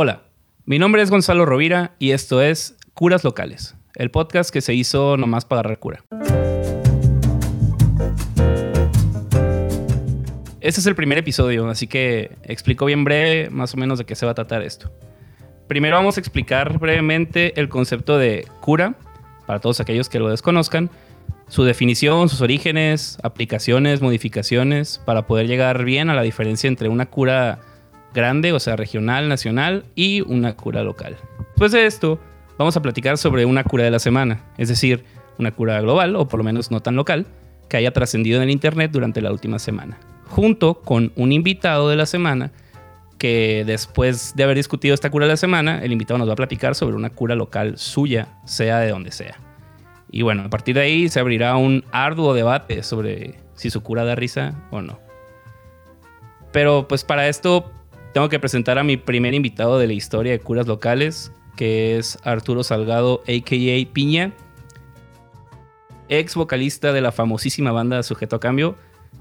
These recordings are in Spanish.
Hola, mi nombre es Gonzalo Rovira y esto es Curas Locales, el podcast que se hizo nomás para agarrar cura. Este es el primer episodio, así que explico bien breve más o menos de qué se va a tratar esto. Primero vamos a explicar brevemente el concepto de cura, para todos aquellos que lo desconozcan, su definición, sus orígenes, aplicaciones, modificaciones, para poder llegar bien a la diferencia entre una cura grande, o sea, regional, nacional, y una cura local. Después de esto, vamos a platicar sobre una cura de la semana, es decir, una cura global, o por lo menos no tan local, que haya trascendido en el Internet durante la última semana, junto con un invitado de la semana que después de haber discutido esta cura de la semana, el invitado nos va a platicar sobre una cura local suya, sea de donde sea. Y bueno, a partir de ahí se abrirá un arduo debate sobre si su cura da risa o no. Pero pues para esto tengo que presentar a mi primer invitado de la historia de curas locales, que es Arturo Salgado, a.k.a. Piña, ex vocalista de la famosísima banda Sujeto a Cambio,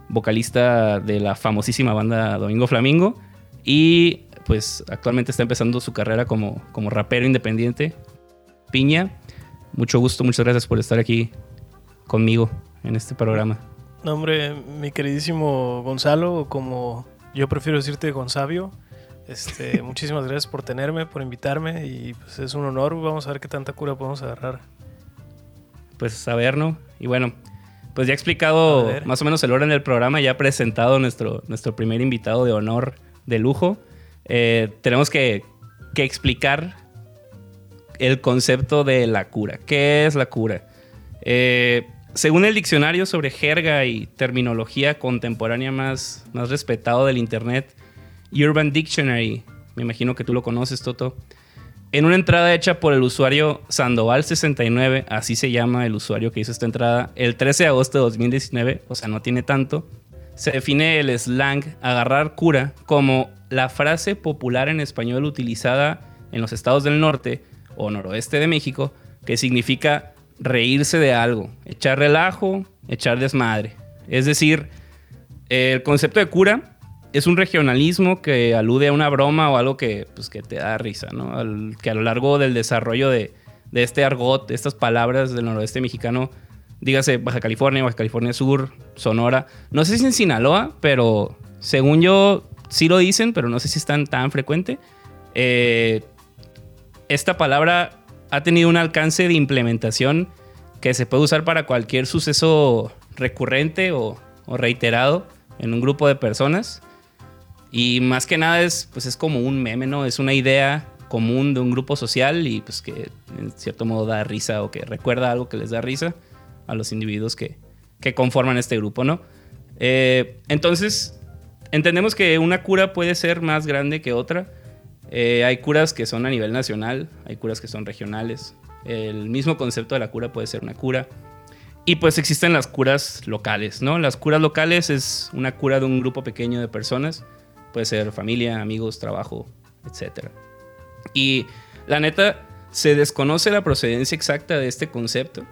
vocalista de la famosísima banda Domingo Flamingo, y pues actualmente está empezando su carrera como, como rapero independiente. Piña, mucho gusto, muchas gracias por estar aquí conmigo en este programa. No, hombre, mi queridísimo Gonzalo, como yo prefiero decirte Gonzabio. Este, muchísimas gracias por tenerme, por invitarme y pues es un honor. Vamos a ver qué tanta cura podemos agarrar. Pues saber, ¿no? Y bueno, pues ya he explicado más o menos el orden del programa, ya he presentado nuestro, nuestro primer invitado de honor de lujo. Eh, tenemos que, que explicar el concepto de la cura. ¿Qué es la cura? Eh, según el diccionario sobre jerga y terminología contemporánea más, más respetado del Internet, Urban Dictionary, me imagino que tú lo conoces, Toto, en una entrada hecha por el usuario Sandoval69, así se llama el usuario que hizo esta entrada, el 13 de agosto de 2019, o sea, no tiene tanto, se define el slang agarrar cura como la frase popular en español utilizada en los estados del norte o noroeste de México, que significa reírse de algo, echar relajo, echar desmadre. Es decir, el concepto de cura es un regionalismo que alude a una broma o algo que, pues, que te da risa, ¿no? que a lo largo del desarrollo de, este argot, de estas palabras del noroeste mexicano, dígase Baja California, Baja California Sur, Sonora, no sé si en Sinaloa, pero según yo sí lo dicen, pero no sé si es tan, tan frecuente. Eh, esta palabra ha tenido un alcance de implementación que se puede usar para cualquier suceso recurrente o, reiterado en un grupo de personas. Y más que nada es, pues es como un meme, ¿no? Es una idea común de un grupo social y pues que en cierto modo da risa o que recuerda algo que les da risa a los individuos que, conforman este grupo, ¿no? Eh, entonces, entendemos que una cura puede ser más grande que otra eh, hay curas que son a nivel nacional, hay curas que son regionales. El mismo concepto de la cura puede ser una cura. Y pues existen las curas locales, ¿no? Las curas locales es una cura de un grupo pequeño de personas. Puede ser familia, amigos, trabajo, etc. Y la neta, se desconoce la procedencia exacta de este concepto.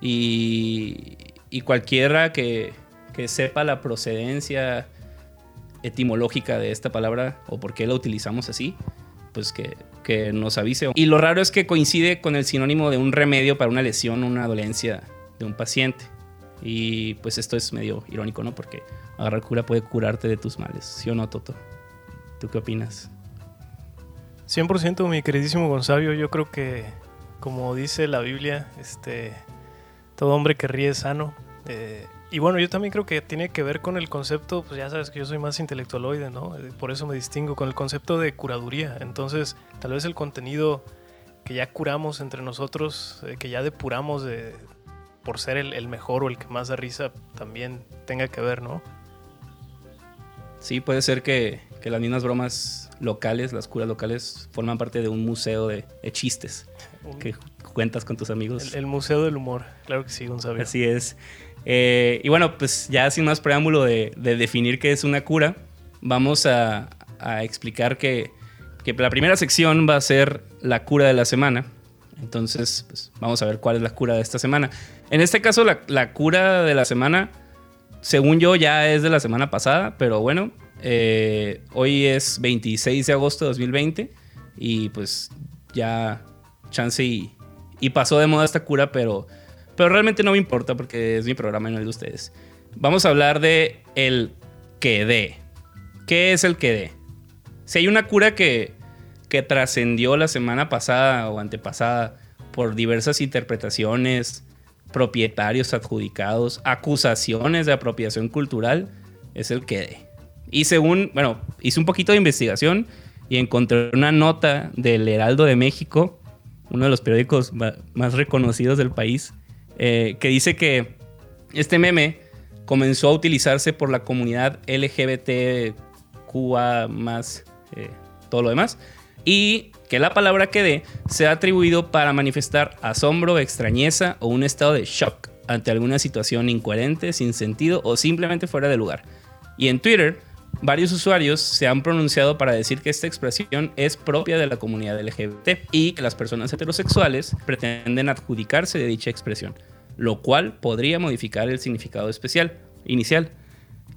Y, cualquiera que, que sepa la procedencia etimológica de esta palabra o por qué la utilizamos así, pues que, que nos avise. Y lo raro es que coincide con el sinónimo de un remedio para una lesión una dolencia de un paciente. Y pues esto es medio irónico, ¿no? Porque agarrar cura puede curarte de tus males, ¿sí o no, Toto? ¿Tú qué opinas? 100% mi queridísimo Gonzalo, yo creo que como dice la Biblia, este, todo hombre que ríe es sano. Eh, y bueno, yo también creo que tiene que ver con el concepto, pues ya sabes que yo soy más intelectualoide, ¿no? Eh, por eso me distingo con el concepto de curaduría. Entonces, tal vez el contenido que ya curamos entre nosotros, eh, que ya depuramos de, por ser el, mejor o el que más da risa, también tenga que ver, ¿no? Sí, puede ser que, las mismas bromas locales, las curas locales, forman parte de un museo de, chistes que cuentas con tus amigos. El, el, museo del humor, claro que sí, Gonzalo. Así es. Eh, y bueno, pues ya sin más preámbulo de, definir qué es una cura, vamos a, explicar que, la primera sección va a ser la cura de la semana. Entonces, pues, vamos a ver cuál es la cura de esta semana. En este caso, la, cura de la semana, según yo, ya es de la semana pasada, pero bueno, eh, hoy es 26 de agosto de 2020 y pues ya chance y, y pasó de moda esta cura, pero, pero realmente no me importa porque es mi programa y no el de ustedes. Vamos a hablar de el quedé. ¿Qué es el quedé? Si hay una cura que, que trascendió la semana pasada o antepasada por diversas interpretaciones, propietarios adjudicados, acusaciones de apropiación cultural, es el quedé. Y según, bueno, hice un poquito de investigación y encontré una nota del Heraldo de México, uno de los periódicos más reconocidos del país, eh, que dice que este meme comenzó a utilizarse por la comunidad LGBTQA más eh, todo lo demás y que la palabra quede se ha atribuido para manifestar asombro, extrañeza o un estado de shock ante alguna situación incoherente, sin sentido o simplemente fuera de lugar. Y en Twitter, varios usuarios se han pronunciado para decir que esta expresión es propia de la comunidad LGBT y que las personas heterosexuales pretenden adjudicarse de dicha expresión, lo cual podría modificar el significado especial inicial.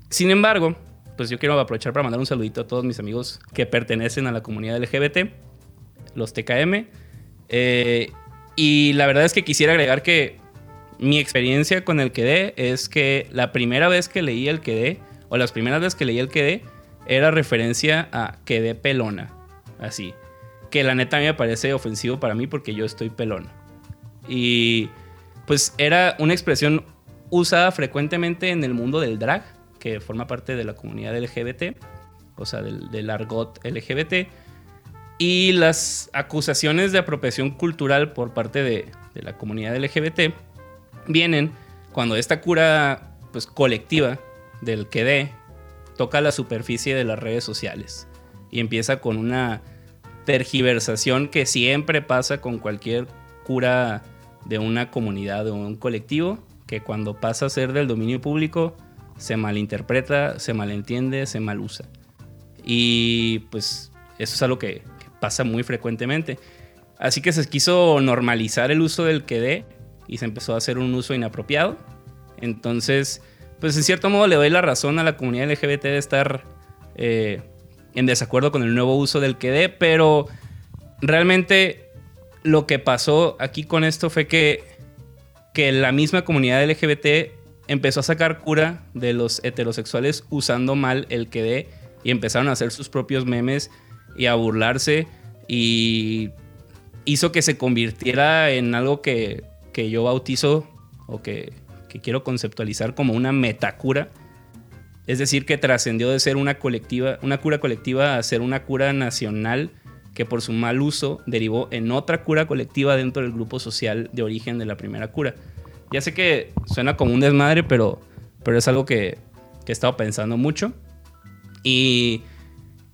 Sin embargo, pues yo quiero aprovechar para mandar un saludito a todos mis amigos que pertenecen a la comunidad LGBT, los TKM. Eh, y la verdad es que quisiera agregar que mi experiencia con el QD es que la primera vez que leí el QD, o las primeras veces que leí el QD, era referencia a QD pelona. Así. Que la neta a mí me parece ofensivo para mí porque yo estoy pelón. Y pues era una expresión usada frecuentemente en el mundo del drag que forma parte de la comunidad LGBT, o sea, del, argot LGBT, y las acusaciones de apropiación cultural por parte de, la comunidad LGBT vienen cuando esta cura pues, colectiva del que toca la superficie de las redes sociales y empieza con una tergiversación que siempre pasa con cualquier cura de una comunidad o un colectivo, que cuando pasa a ser del dominio público se malinterpreta, se malentiende, se malusa. Y pues eso es algo que, pasa muy frecuentemente. Así que se quiso normalizar el uso del quedé y se empezó a hacer un uso inapropiado. Entonces, pues en cierto modo le doy la razón a la comunidad LGBT de estar eh, en desacuerdo con el nuevo uso del quedé, pero realmente lo que pasó aquí con esto fue que, que la misma comunidad LGBT empezó a sacar cura de los heterosexuales usando mal el que y empezaron a hacer sus propios memes y a burlarse y hizo que se convirtiera en algo que, yo bautizo o que, que, quiero conceptualizar como una metacura. Es decir, que trascendió de ser una colectiva, una cura colectiva a ser una cura nacional que por su mal uso derivó en otra cura colectiva dentro del grupo social de origen de la primera cura. Ya sé que suena como un desmadre, pero, pero es algo que, he estado pensando mucho. Y,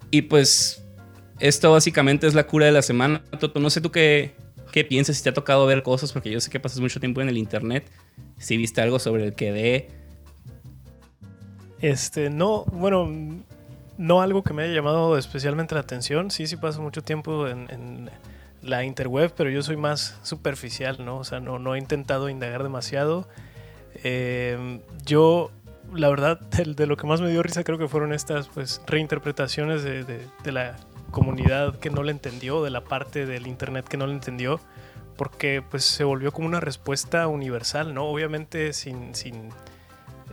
y pues esto básicamente es la cura de la semana. Toto, no sé tú qué, qué piensas, si te ha tocado ver cosas, porque yo sé que pasas mucho tiempo en el internet. Si viste algo sobre el que de... Este, no, bueno, no algo que me haya llamado especialmente la atención. Sí, sí paso mucho tiempo en la interweb, pero yo soy más superficial, ¿no? O sea, no, no he intentado indagar demasiado. Eh, yo, la verdad, de, lo que más me dio risa creo que fueron estas pues reinterpretaciones de, de, la comunidad que no le entendió, de la parte del internet que no le entendió, porque pues se volvió como una respuesta universal, ¿no? Obviamente sin, sin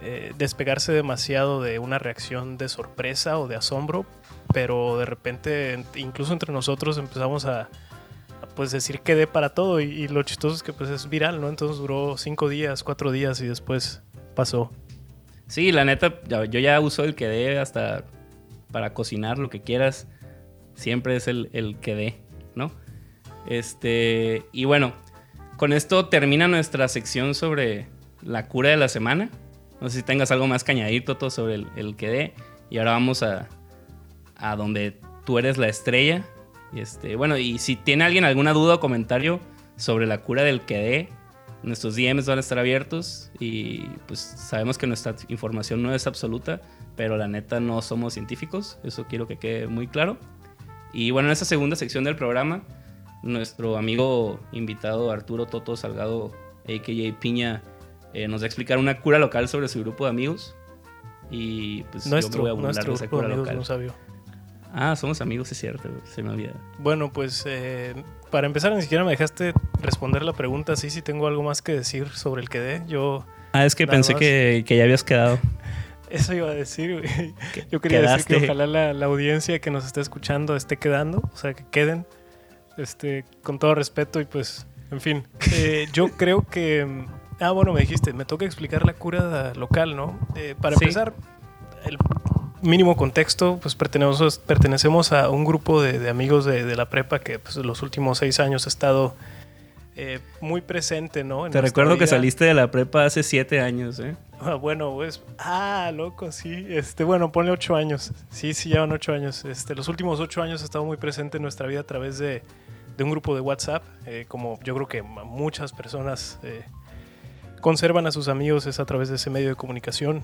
eh, despegarse demasiado de una reacción de sorpresa o de asombro, pero de repente incluso entre nosotros empezamos a, pues decir que dé para todo y, lo chistoso es que pues es viral, ¿no? Entonces duró cinco días, cuatro días y después pasó. Sí, la neta, yo ya uso el que dé hasta para cocinar lo que quieras. Siempre es el, el que dé, ¿no? Este, y bueno, con esto termina nuestra sección sobre la cura de la semana. No sé si tengas algo más que añadir, Toto, sobre el, el que dé. Y ahora vamos a, a donde tú eres la estrella, y este, bueno, y si tiene alguien alguna duda o comentario sobre la cura del QD, nuestros DMs van a estar abiertos y pues sabemos que nuestra información no es absoluta, pero la neta no somos científicos, eso quiero que quede muy claro. Y bueno, en esta segunda sección del programa, nuestro amigo invitado Arturo Toto Salgado, a.k.a. Piña, eh, nos va a explicar una cura local sobre su grupo de amigos. Y pues nuestro, yo me voy a burlar de esa cura local. Ah, somos amigos, es cierto, se me olvida. Bueno, pues eh, para empezar, ni siquiera me dejaste responder la pregunta. Sí, sí, tengo algo más que decir sobre el quedé. Yo. Ah, es que pensé que, que, ya habías quedado. Eso iba a decir, güey. Yo quería decir que ojalá la, la, audiencia que nos está escuchando esté quedando, o sea, que queden, este, con todo respeto y pues, en fin. Eh, yo creo que. Ah, bueno, me dijiste, me toca explicar la cura local, ¿no? Eh, para empezar, el mínimo contexto, pues pertenecemos, pertenecemos a un grupo de, amigos de, la prepa que pues, los últimos seis años ha estado eh, muy presente, ¿no? Te recuerdo que saliste de la prepa hace siete años, ¿eh? Ah, bueno, pues, ah, loco, sí. Este, bueno, ponle ocho años. Sí, sí, llevan ocho años. Este, los últimos ocho años ha estado muy presente en nuestra vida a través de, un grupo de WhatsApp, eh, como yo creo que muchas personas eh, conservan a sus amigos es a través de ese medio de comunicación.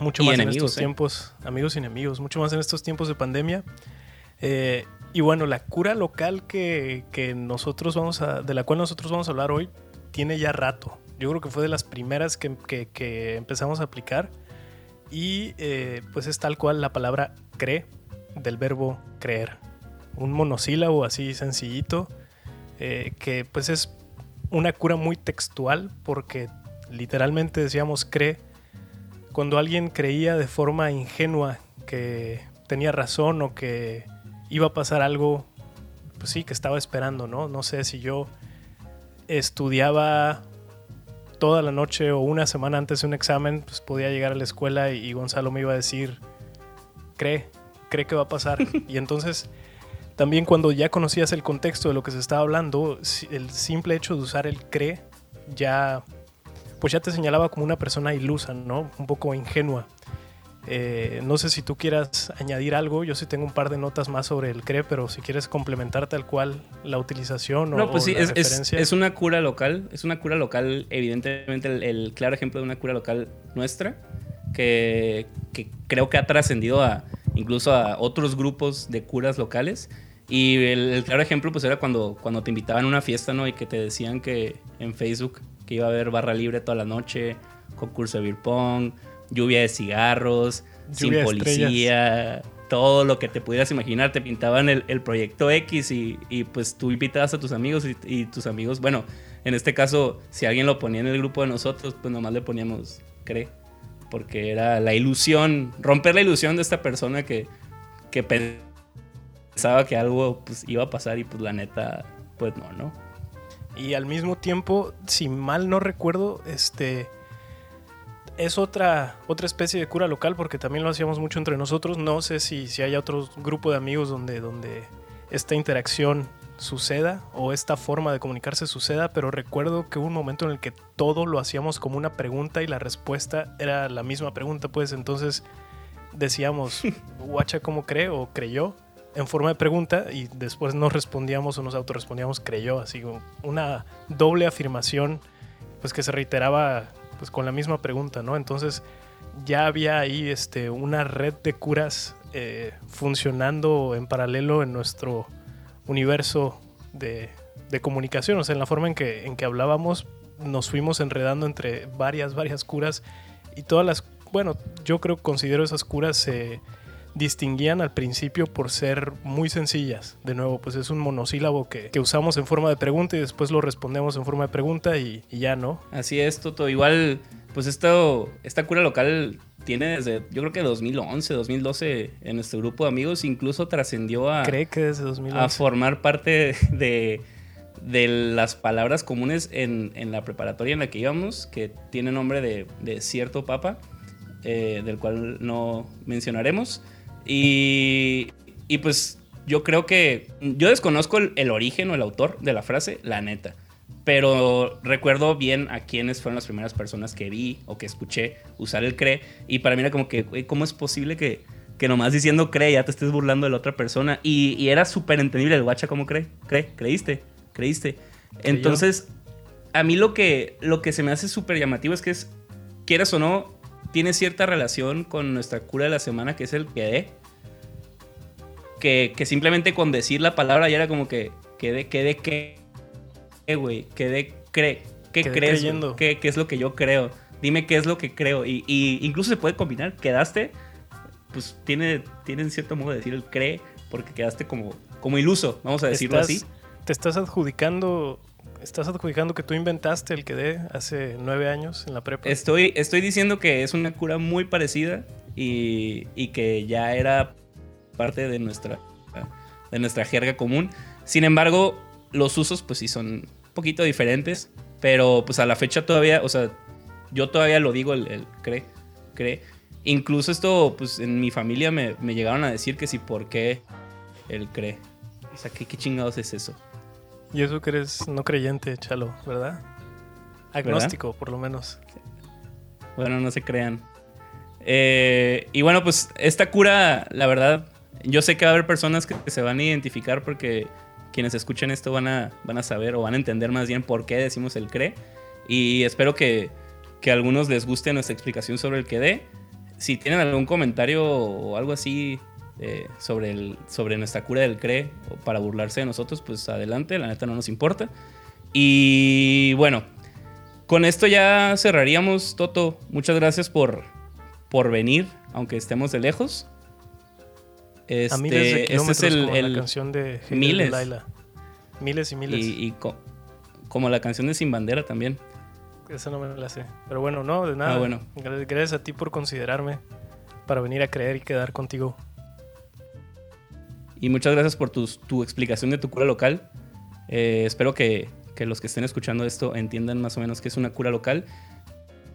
Mucho más en estos tiempos, amigos y enemigos, mucho más en estos tiempos de pandemia. Eh, y bueno, la cura local que, nosotros vamos a, de la cual nosotros vamos a hablar hoy, tiene ya rato. Yo creo que fue de las primeras que, empezamos a aplicar. Y eh, pues es tal cual la palabra cree, del verbo creer. Un monosílabo así sencillito, que pues es una cura muy textual porque literalmente decíamos cree cuando alguien creía de forma ingenua que tenía razón o que iba a pasar algo, pues sí, que estaba esperando, ¿no? No sé si yo estudiaba toda la noche o una semana antes de un examen, pues podía llegar a la escuela y, Gonzalo me iba a decir, cree, cree que va a pasar. y entonces, también cuando ya conocías el contexto de lo que se estaba hablando, el simple hecho de usar el cree ya pues ya te señalaba como una persona ilusa, ¿no? Un poco ingenua. Eh, no sé si tú quieras añadir algo, yo sí tengo un par de notas más sobre el CRE, pero si quieres complementar tal cual la utilización o, no, pues sí, es, es, una cura local, es una cura local, evidentemente el, claro ejemplo de una cura local nuestra, que, creo que ha trascendido a incluso a otros grupos de curas locales. Y el, claro ejemplo pues era cuando, cuando te invitaban a una fiesta, ¿no? Y que te decían que en Facebook que iba a haber barra libre toda la noche, concurso de beer pong, lluvia de cigarros, sin policía, todo lo que te pudieras imaginar. Te pintaban el, proyecto X y, pues tú invitabas a tus amigos y, tus amigos, bueno, en este caso, si alguien lo ponía en el grupo de nosotros, pues nomás le poníamos cree, porque era la ilusión, romper la ilusión de esta persona que, que pensaba que algo pues, iba a pasar y pues la neta, pues no, ¿no? Y al mismo tiempo, si mal no recuerdo, este es otra, otra especie de cura local porque también lo hacíamos mucho entre nosotros. No sé si, si hay otro grupo de amigos donde, donde esta interacción suceda o esta forma de comunicarse suceda, pero recuerdo que hubo un momento en el que todo lo hacíamos como una pregunta y la respuesta era la misma pregunta, pues entonces decíamos, guacha, ¿cómo cree o creyó? en forma de pregunta y después nos respondíamos o nos autorrespondíamos creyó, así una doble afirmación pues que se reiteraba pues con la misma pregunta, ¿no? Entonces ya había ahí este, una red de curas eh, funcionando en paralelo en nuestro universo de, de, comunicación, o sea, en la forma en que, en que hablábamos nos fuimos enredando entre varias, varias curas y todas las, bueno, yo creo, considero esas curas... Eh, distinguían al principio por ser muy sencillas. De nuevo, pues es un monosílabo que, usamos en forma de pregunta y después lo respondemos en forma de pregunta y, ya, ¿no? Así es, Toto. Igual, pues esto, esta cura local tiene desde, yo creo que 2011, 2012 en nuestro grupo de amigos, incluso trascendió a... Cree que desde 2011. A formar parte de, de las palabras comunes en, la preparatoria en la que íbamos, que tiene nombre de, cierto papa, eh, del cual no mencionaremos. Y, y pues yo creo que yo desconozco el, origen o el autor de la frase, la neta. Pero recuerdo bien a quiénes fueron las primeras personas que vi o que escuché usar el cree. Y para mí era como que, ¿cómo es posible que, que nomás diciendo cree ya te estés burlando de la otra persona? Y, y era súper entendible el guacha, ¿cómo cree? ¿Cree? ¿Creíste? ¿Creíste? Entonces, a mí lo que, lo que se me hace súper llamativo es que es, quieras o no, tiene cierta relación con nuestra cura de la semana, que es el quedé. Que, que simplemente con decir la palabra ya era como que quedé, quedé, qué, güey, quedé, cree, ¿qué crees? ¿Qué, ¿Qué, es lo que yo creo? Dime qué es lo que creo. Y, y, incluso se puede combinar, quedaste, pues tiene, tiene en cierto modo de decir el cree, porque quedaste como, como iluso, vamos a decirlo así. Te estás adjudicando estás adjudicando que tú inventaste el que dé hace nueve años en la prepa. Estoy, estoy diciendo que es una cura muy parecida y, que ya era parte de nuestra, de nuestra jerga común. Sin embargo, los usos pues sí son un poquito diferentes, pero pues a la fecha todavía, o sea, yo todavía lo digo el, el cree, cree. Incluso esto, pues en mi familia me, llegaron a decir que sí, ¿por qué el cree? O sea, ¿qué, qué chingados es eso? Y eso que eres no creyente, Chalo, ¿verdad? Agnóstico, por lo menos. Bueno, no se crean. Eh, y bueno, pues esta cura, la verdad, yo sé que va a haber personas que, se van a identificar porque quienes escuchen esto van a, van a saber o van a entender más bien por qué decimos el cree. Y espero que, que a algunos les guste nuestra explicación sobre el que dé. Si tienen algún comentario o algo así eh, sobre, el, sobre nuestra cura del CRE para burlarse de nosotros, pues adelante, la neta no nos importa. Y bueno, con esto ya cerraríamos, Toto. Muchas gracias por, por venir, aunque estemos de lejos. Este, a miles de este es el, la canción de miles. Miles y miles. Y, como la canción de Sin Bandera también. Esa no me la sé. Pero bueno, no, de nada. Ah, bueno. Gracias a ti por considerarme para venir a creer y quedar contigo. Y muchas gracias por tu, explicación de tu cura local. Eh, espero que, los que estén escuchando esto entiendan más o menos qué es una cura local.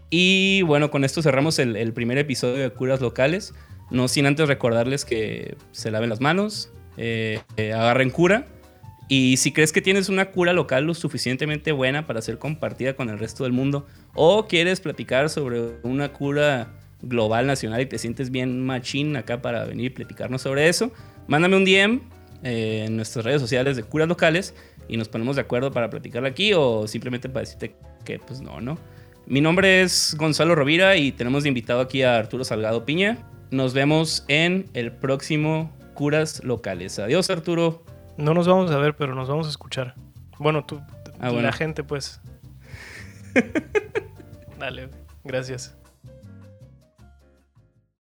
Y bueno, con esto cerramos el, primer episodio de curas locales. No sin antes recordarles que se laven las manos, eh, eh, agarren cura. Y si crees que tienes una cura local lo suficientemente buena para ser compartida con el resto del mundo, o quieres platicar sobre una cura global, nacional y te sientes bien machín acá para venir y platicarnos sobre eso, mándame un DM eh, en nuestras redes sociales de curas locales y nos ponemos de acuerdo para platicarlo aquí o simplemente para decirte que pues no, ¿no? Mi nombre es Gonzalo Rovira y tenemos de invitado aquí a Arturo Salgado Piña. Nos vemos en el próximo Curas Locales. Adiós Arturo. No nos vamos a ver, pero nos vamos a escuchar. Bueno, tú, ah, la gente pues. Dale, gracias.